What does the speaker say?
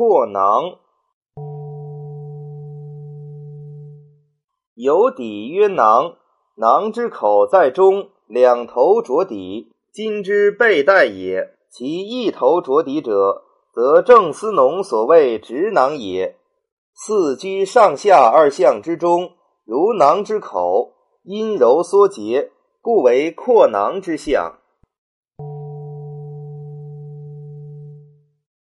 阔囊。有底曰囊，囊之口在中，两头着底，今之背带也。其一头着底者，则郑思农所谓直囊也。四居上下二项之中，如囊之口，阴柔缩结，故为阔囊之象。